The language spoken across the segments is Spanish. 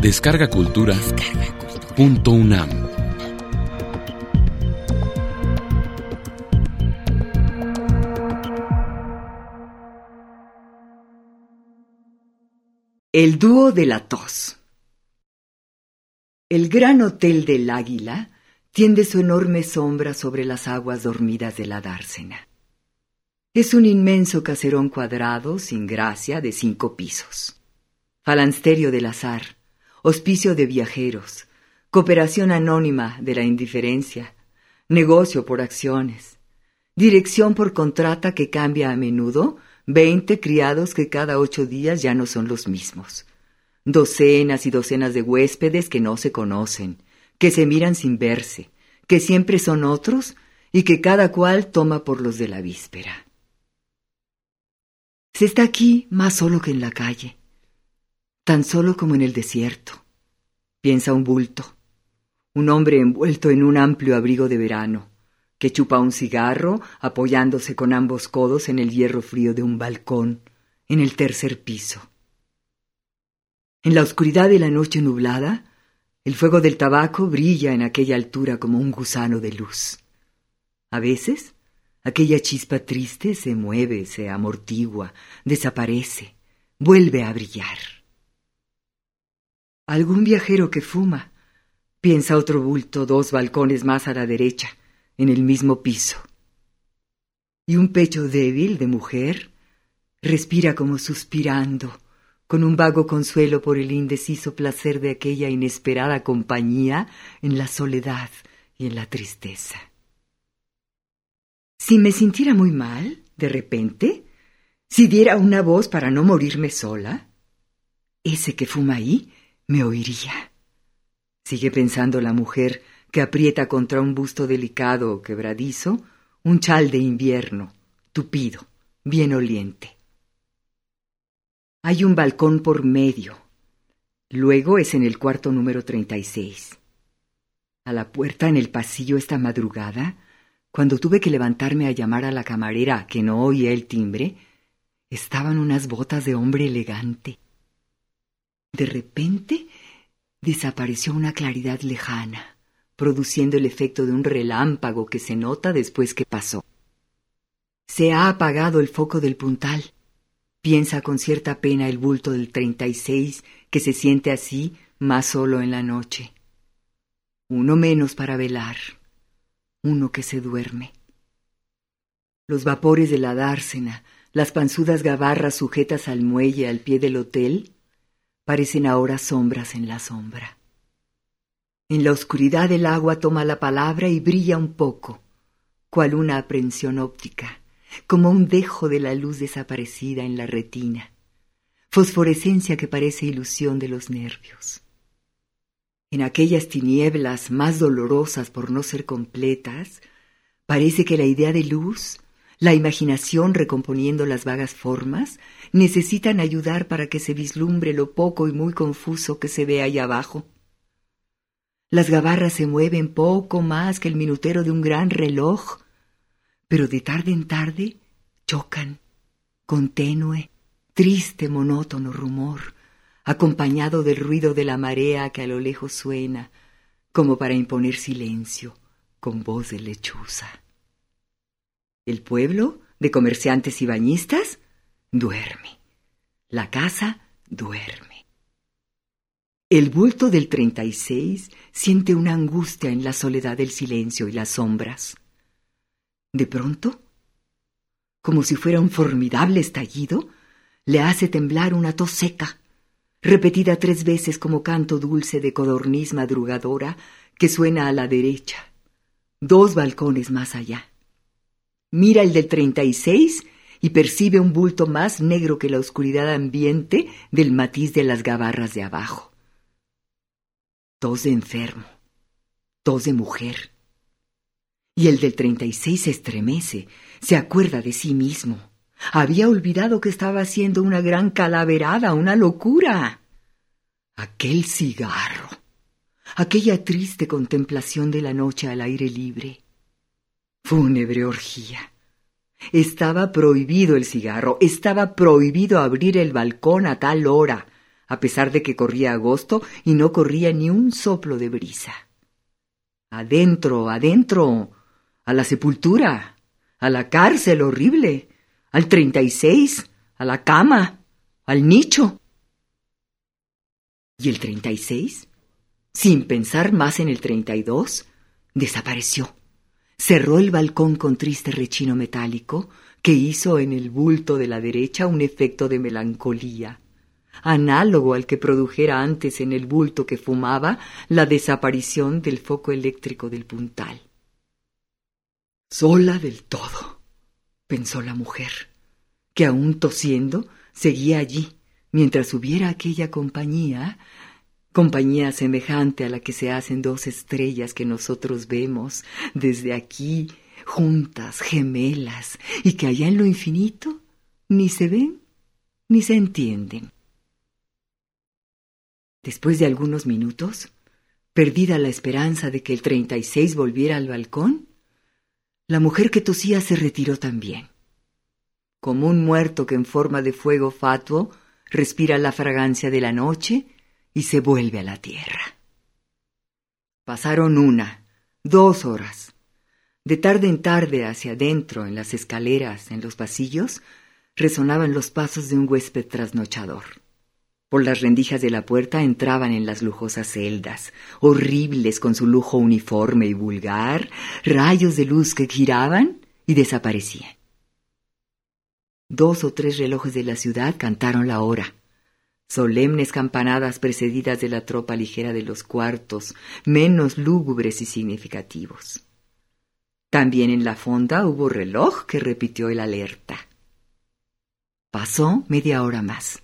Descarga Cultura. Punto UNAM. El dúo de la tos. El gran hotel del Águila tiende su enorme sombra sobre las aguas dormidas de la dársena. Es un inmenso caserón cuadrado, sin gracia, de cinco pisos. Falansterio del azar, hospicio de viajeros, cooperación anónima de la indiferencia, negocio por acciones, dirección por contrata que cambia a menudo, veinte criados que cada ocho días ya no son los mismos, docenas y docenas de huéspedes que no se conocen, que se miran sin verse, que siempre son otros y que cada cual toma por los de la víspera. Se está aquí más solo que en la calle tan solo como en el desierto. Piensa un bulto, un hombre envuelto en un amplio abrigo de verano, que chupa un cigarro apoyándose con ambos codos en el hierro frío de un balcón, en el tercer piso. En la oscuridad de la noche nublada, el fuego del tabaco brilla en aquella altura como un gusano de luz. A veces, aquella chispa triste se mueve, se amortigua, desaparece, vuelve a brillar. Algún viajero que fuma. Piensa otro bulto dos balcones más a la derecha, en el mismo piso. Y un pecho débil de mujer respira como suspirando, con un vago consuelo por el indeciso placer de aquella inesperada compañía en la soledad y en la tristeza. Si me sintiera muy mal, de repente, si diera una voz para no morirme sola, ese que fuma ahí me oiría. Sigue pensando la mujer que aprieta contra un busto delicado o quebradizo un chal de invierno, tupido, bien oliente. Hay un balcón por medio. Luego es en el cuarto número 36. A la puerta en el pasillo esta madrugada, cuando tuve que levantarme a llamar a la camarera que no oía el timbre, estaban unas botas de hombre elegante de repente desapareció una claridad lejana, produciendo el efecto de un relámpago que se nota después que pasó. Se ha apagado el foco del puntal. Piensa con cierta pena el bulto del treinta y seis que se siente así más solo en la noche. Uno menos para velar, uno que se duerme. Los vapores de la dársena, las panzudas gabarras sujetas al muelle al pie del hotel, parecen ahora sombras en la sombra. En la oscuridad el agua toma la palabra y brilla un poco, cual una aprensión óptica, como un dejo de la luz desaparecida en la retina, fosforescencia que parece ilusión de los nervios. En aquellas tinieblas más dolorosas por no ser completas, parece que la idea de luz la imaginación recomponiendo las vagas formas, necesitan ayudar para que se vislumbre lo poco y muy confuso que se ve ahí abajo. Las gabarras se mueven poco más que el minutero de un gran reloj, pero de tarde en tarde chocan, con tenue, triste, monótono rumor, acompañado del ruido de la marea que a lo lejos suena, como para imponer silencio, con voz de lechuza. El pueblo, de comerciantes y bañistas, duerme. La casa duerme. El bulto del treinta y seis siente una angustia en la soledad del silencio y las sombras. De pronto, como si fuera un formidable estallido, le hace temblar una tos seca, repetida tres veces como canto dulce de codorniz madrugadora que suena a la derecha, dos balcones más allá. Mira el del 36 y percibe un bulto más negro que la oscuridad ambiente del matiz de las gabarras de abajo. Tos de enfermo, tos de mujer. Y el del 36 se estremece, se acuerda de sí mismo. Había olvidado que estaba haciendo una gran calaverada, una locura. Aquel cigarro, aquella triste contemplación de la noche al aire libre Fúnebre orgía. Estaba prohibido el cigarro, estaba prohibido abrir el balcón a tal hora, a pesar de que corría agosto y no corría ni un soplo de brisa. Adentro, adentro, a la sepultura, a la cárcel horrible, al treinta y seis, a la cama, al nicho. ¿Y el treinta y seis? Sin pensar más en el treinta y dos, desapareció. Cerró el balcón con triste rechino metálico que hizo en el bulto de la derecha un efecto de melancolía, análogo al que produjera antes en el bulto que fumaba la desaparición del foco eléctrico del puntal. Sola del todo, pensó la mujer, que aún tosiendo seguía allí, mientras hubiera aquella compañía, compañía semejante a la que se hacen dos estrellas que nosotros vemos desde aquí, juntas, gemelas, y que allá en lo infinito ni se ven ni se entienden. Después de algunos minutos, perdida la esperanza de que el treinta y seis volviera al balcón, la mujer que tosía se retiró también. Como un muerto que en forma de fuego fatuo respira la fragancia de la noche y se vuelve a la tierra. Pasaron una, dos horas. De tarde en tarde hacia adentro, en las escaleras, en los pasillos, resonaban los pasos de un huésped trasnochador. Por las rendijas de la puerta entraban en las lujosas celdas, horribles con su lujo uniforme y vulgar, rayos de luz que giraban y desaparecían. Dos o tres relojes de la ciudad cantaron la hora. Solemnes campanadas precedidas de la tropa ligera de los cuartos, menos lúgubres y significativos. También en la fonda hubo reloj que repitió el alerta. Pasó media hora más.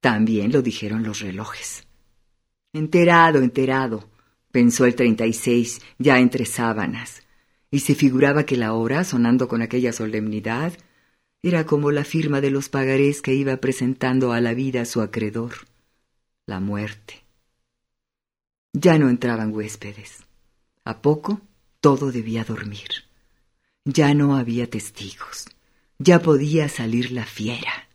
También lo dijeron los relojes. Enterado, enterado, pensó el treinta y seis, ya entre sábanas, y se figuraba que la hora, sonando con aquella solemnidad, era como la firma de los pagarés que iba presentando a la vida su acreedor, la muerte. Ya no entraban huéspedes. A poco todo debía dormir. Ya no había testigos. Ya podía salir la fiera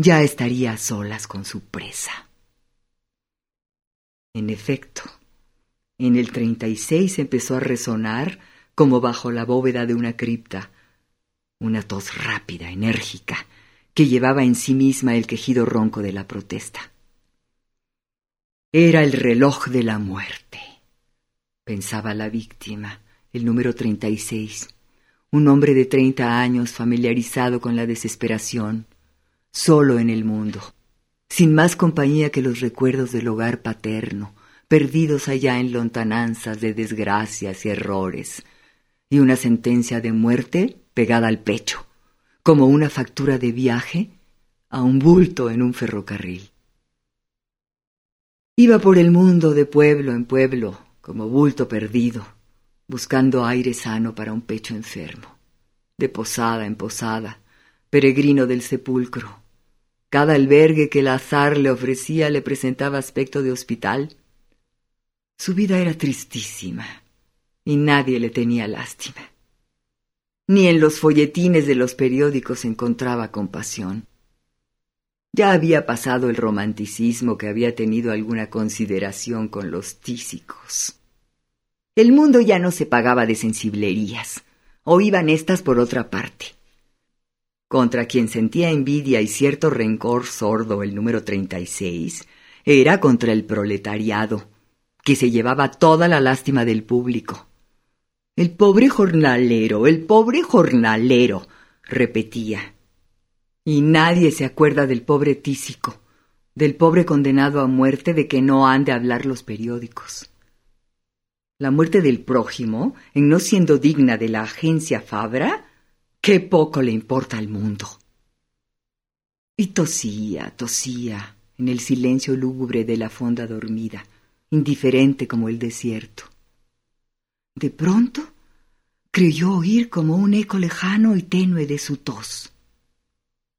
ya estaría a solas con su presa. En efecto, en el treinta y seis empezó a resonar, como bajo la bóveda de una cripta, una tos rápida, enérgica, que llevaba en sí misma el quejido ronco de la protesta. Era el reloj de la muerte, pensaba la víctima, el número treinta y seis, un hombre de treinta años familiarizado con la desesperación, solo en el mundo, sin más compañía que los recuerdos del hogar paterno, perdidos allá en lontananzas de desgracias y errores, y una sentencia de muerte pegada al pecho, como una factura de viaje a un bulto en un ferrocarril. Iba por el mundo de pueblo en pueblo, como bulto perdido, buscando aire sano para un pecho enfermo, de posada en posada, peregrino del sepulcro. Cada albergue que el azar le ofrecía le presentaba aspecto de hospital. Su vida era tristísima y nadie le tenía lástima. Ni en los folletines de los periódicos encontraba compasión. Ya había pasado el romanticismo que había tenido alguna consideración con los tísicos. El mundo ya no se pagaba de sensiblerías, o iban estas por otra parte. Contra quien sentía envidia y cierto rencor sordo el número 36 era contra el proletariado, que se llevaba toda la lástima del público. El pobre jornalero, el pobre jornalero, repetía. Y nadie se acuerda del pobre tísico, del pobre condenado a muerte de que no han de hablar los periódicos. La muerte del prójimo, en no siendo digna de la agencia Fabra, Qué poco le importa al mundo. Y tosía, tosía, en el silencio lúgubre de la fonda dormida, indiferente como el desierto. De pronto creyó oír como un eco lejano y tenue de su tos.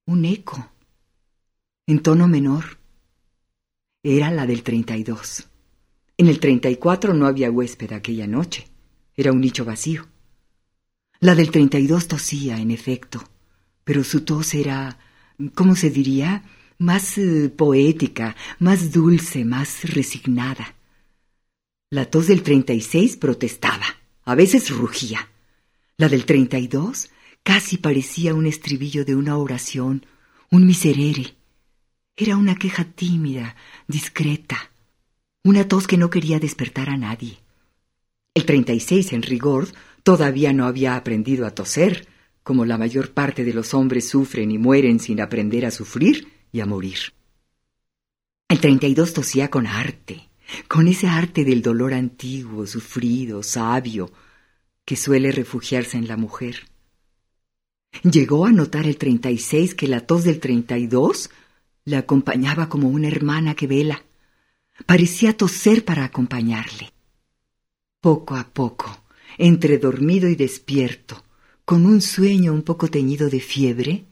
Un eco, en tono menor. Era la del treinta y dos. En el treinta y cuatro no había huésped aquella noche. Era un nicho vacío. La del treinta y dos tosía, en efecto, pero su tos era, ¿cómo se diría?, más eh, poética, más dulce, más resignada. La tos del 36 protestaba, a veces rugía. La del 32 casi parecía un estribillo de una oración, un miserere. Era una queja tímida, discreta, una tos que no quería despertar a nadie. El 36 en rigor todavía no había aprendido a toser, como la mayor parte de los hombres sufren y mueren sin aprender a sufrir y a morir. El 32 tosía con arte, con ese arte del dolor antiguo, sufrido, sabio, que suele refugiarse en la mujer. Llegó a notar el 36 que la tos del 32 le acompañaba como una hermana que vela. Parecía toser para acompañarle. Poco a poco, entre dormido y despierto, con un sueño un poco teñido de fiebre,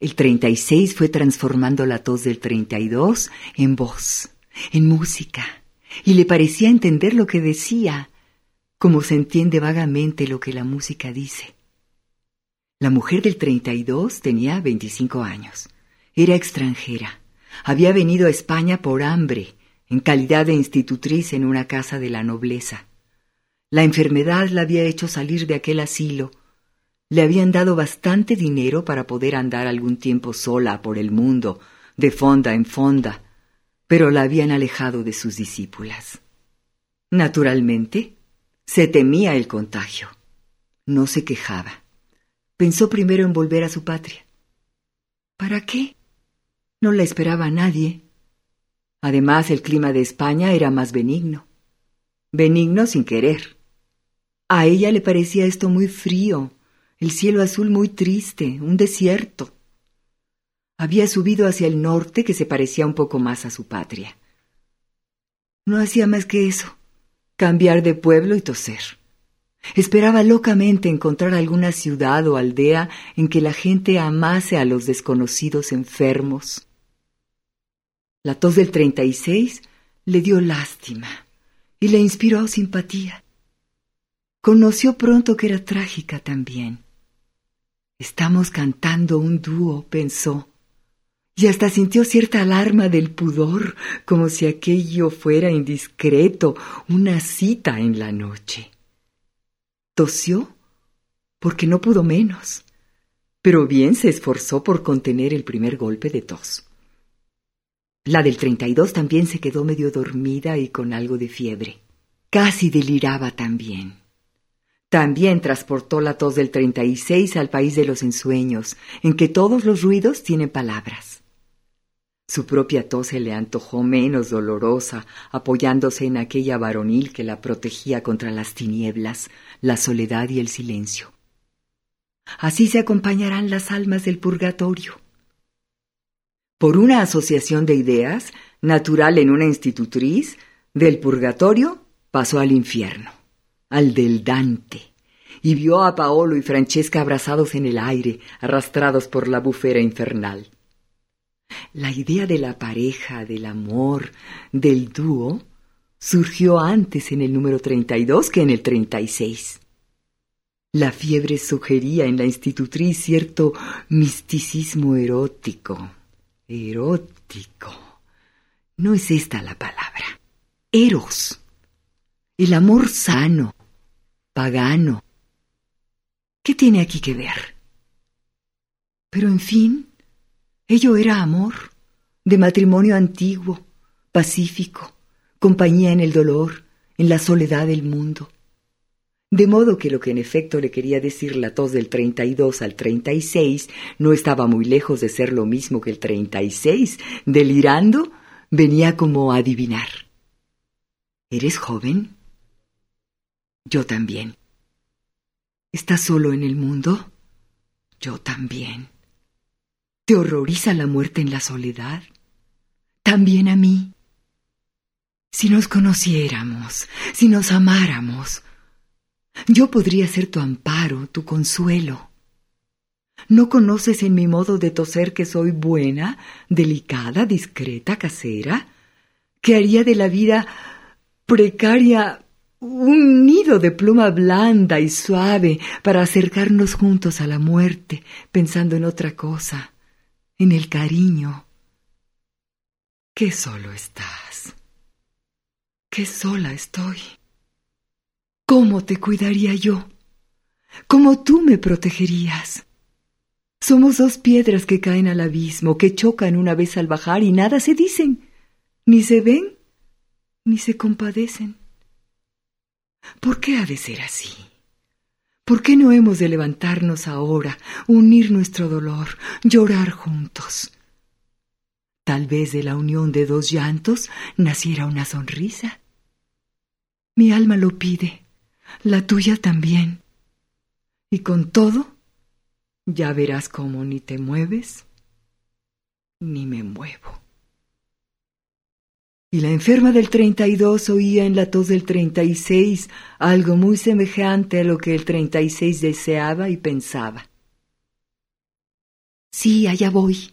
el 36 fue transformando la tos del 32 en voz, en música, y le parecía entender lo que decía, como se entiende vagamente lo que la música dice. La mujer del 32 tenía 25 años. Era extranjera. Había venido a España por hambre, en calidad de institutriz en una casa de la nobleza. La enfermedad la había hecho salir de aquel asilo. Le habían dado bastante dinero para poder andar algún tiempo sola por el mundo, de fonda en fonda, pero la habían alejado de sus discípulas. Naturalmente, se temía el contagio. No se quejaba. Pensó primero en volver a su patria. ¿Para qué? No la esperaba nadie. Además, el clima de España era más benigno. Benigno sin querer. A ella le parecía esto muy frío, el cielo azul muy triste, un desierto. Había subido hacia el norte que se parecía un poco más a su patria. No hacía más que eso, cambiar de pueblo y toser. Esperaba locamente encontrar alguna ciudad o aldea en que la gente amase a los desconocidos enfermos. La tos del treinta y seis le dio lástima y le inspiró simpatía. Conoció pronto que era trágica también. Estamos cantando un dúo, pensó, y hasta sintió cierta alarma del pudor, como si aquello fuera indiscreto, una cita en la noche. Tosió porque no pudo menos, pero bien se esforzó por contener el primer golpe de tos. La del treinta y dos también se quedó medio dormida y con algo de fiebre. Casi deliraba también. También transportó la tos del 36 al país de los ensueños, en que todos los ruidos tienen palabras. Su propia tos se le antojó menos dolorosa, apoyándose en aquella varonil que la protegía contra las tinieblas, la soledad y el silencio. Así se acompañarán las almas del purgatorio. Por una asociación de ideas, natural en una institutriz, del purgatorio pasó al infierno al del Dante, y vio a Paolo y Francesca abrazados en el aire, arrastrados por la bufera infernal. La idea de la pareja, del amor, del dúo, surgió antes en el número 32 que en el 36. La fiebre sugería en la institutriz cierto misticismo erótico. Erótico. No es esta la palabra. Eros. El amor sano, pagano. ¿Qué tiene aquí que ver? Pero en fin, ello era amor, de matrimonio antiguo, pacífico, compañía en el dolor, en la soledad del mundo. De modo que lo que en efecto le quería decir la tos del 32 al 36 no estaba muy lejos de ser lo mismo que el 36. Delirando, venía como a adivinar. ¿Eres joven? Yo también. ¿Estás solo en el mundo? Yo también. ¿Te horroriza la muerte en la soledad? También a mí. Si nos conociéramos, si nos amáramos, yo podría ser tu amparo, tu consuelo. ¿No conoces en mi modo de toser que soy buena, delicada, discreta, casera? ¿Que haría de la vida precaria un nido de pluma blanda y suave para acercarnos juntos a la muerte, pensando en otra cosa, en el cariño, Qué solo estás. Qué sola estoy. ¿Cómo te cuidaría yo? ¿Cómo tú me protegerías? Somos dos piedras que caen al abismo, que chocan una vez al bajar y nada se dicen, ni se ven, ni se compadecen. ¿Por qué ha de ser así? ¿Por qué no hemos de levantarnos ahora, unir nuestro dolor, llorar juntos? Tal vez de la unión de dos llantos naciera una sonrisa. Mi alma lo pide, la tuya también. Y con todo, ya verás cómo ni te mueves, ni me muevo. Y la enferma del treinta y dos oía en la tos del treinta y seis algo muy semejante a lo que el treinta y seis deseaba y pensaba. Sí, allá voy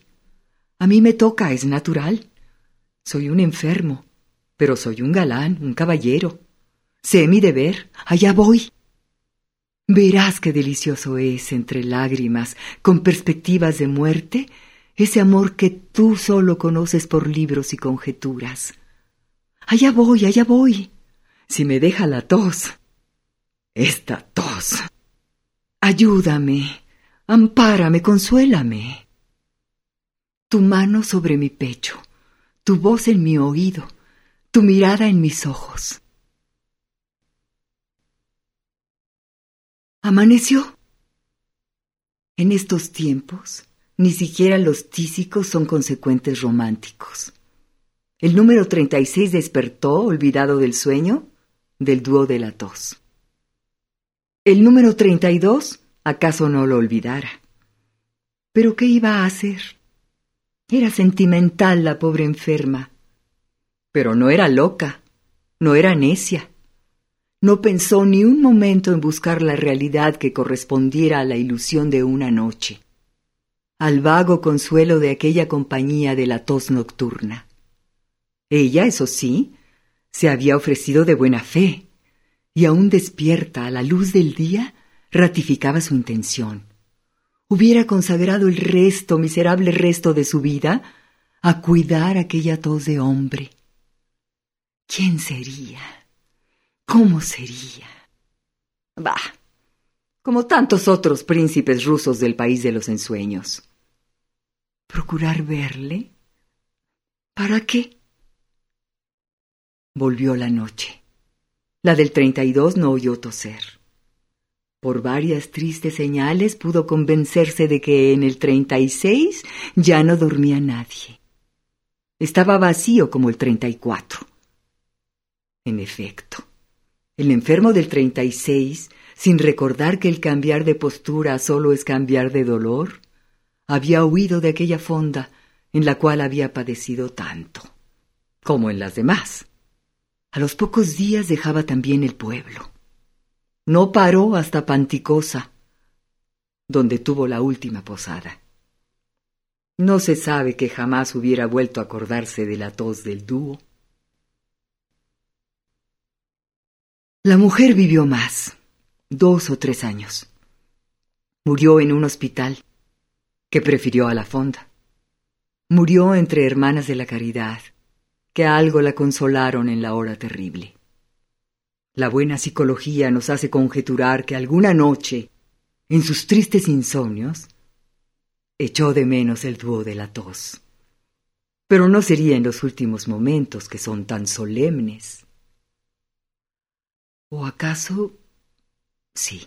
a mí me toca, es natural. Soy un enfermo, pero soy un galán, un caballero. Sé mi deber, allá voy. Verás qué delicioso es, entre lágrimas, con perspectivas de muerte, ese amor que tú solo conoces por libros y conjeturas. Allá voy, allá voy. Si me deja la tos. Esta tos. Ayúdame, ampárame, consuélame tu mano sobre mi pecho, tu voz en mi oído, tu mirada en mis ojos. Amaneció. En estos tiempos, ni siquiera los tísicos son consecuentes románticos. El número 36 despertó, olvidado del sueño, del dúo de la tos. El número 32 acaso no lo olvidara. Pero ¿qué iba a hacer? Era sentimental la pobre enferma. Pero no era loca, no era necia. No pensó ni un momento en buscar la realidad que correspondiera a la ilusión de una noche, al vago consuelo de aquella compañía de la tos nocturna. Ella, eso sí, se había ofrecido de buena fe, y aún despierta a la luz del día, ratificaba su intención hubiera consagrado el resto, miserable resto de su vida, a cuidar aquella tos de hombre. ¿Quién sería? ¿Cómo sería? Bah, como tantos otros príncipes rusos del país de los ensueños. ¿Procurar verle? ¿Para qué? Volvió la noche. La del treinta y dos no oyó toser. Por varias tristes señales pudo convencerse de que en el treinta y seis ya no dormía nadie. Estaba vacío como el treinta y cuatro. En efecto, el enfermo del treinta y seis, sin recordar que el cambiar de postura solo es cambiar de dolor, había huido de aquella fonda en la cual había padecido tanto, como en las demás. A los pocos días dejaba también el pueblo. No paró hasta Panticosa, donde tuvo la última posada. No se sabe que jamás hubiera vuelto a acordarse de la tos del dúo. La mujer vivió más, dos o tres años. Murió en un hospital, que prefirió a la fonda. Murió entre hermanas de la caridad, que algo la consolaron en la hora terrible. La buena psicología nos hace conjeturar que alguna noche, en sus tristes insomnios, echó de menos el dúo de la tos. Pero no sería en los últimos momentos que son tan solemnes. ¿O acaso sí?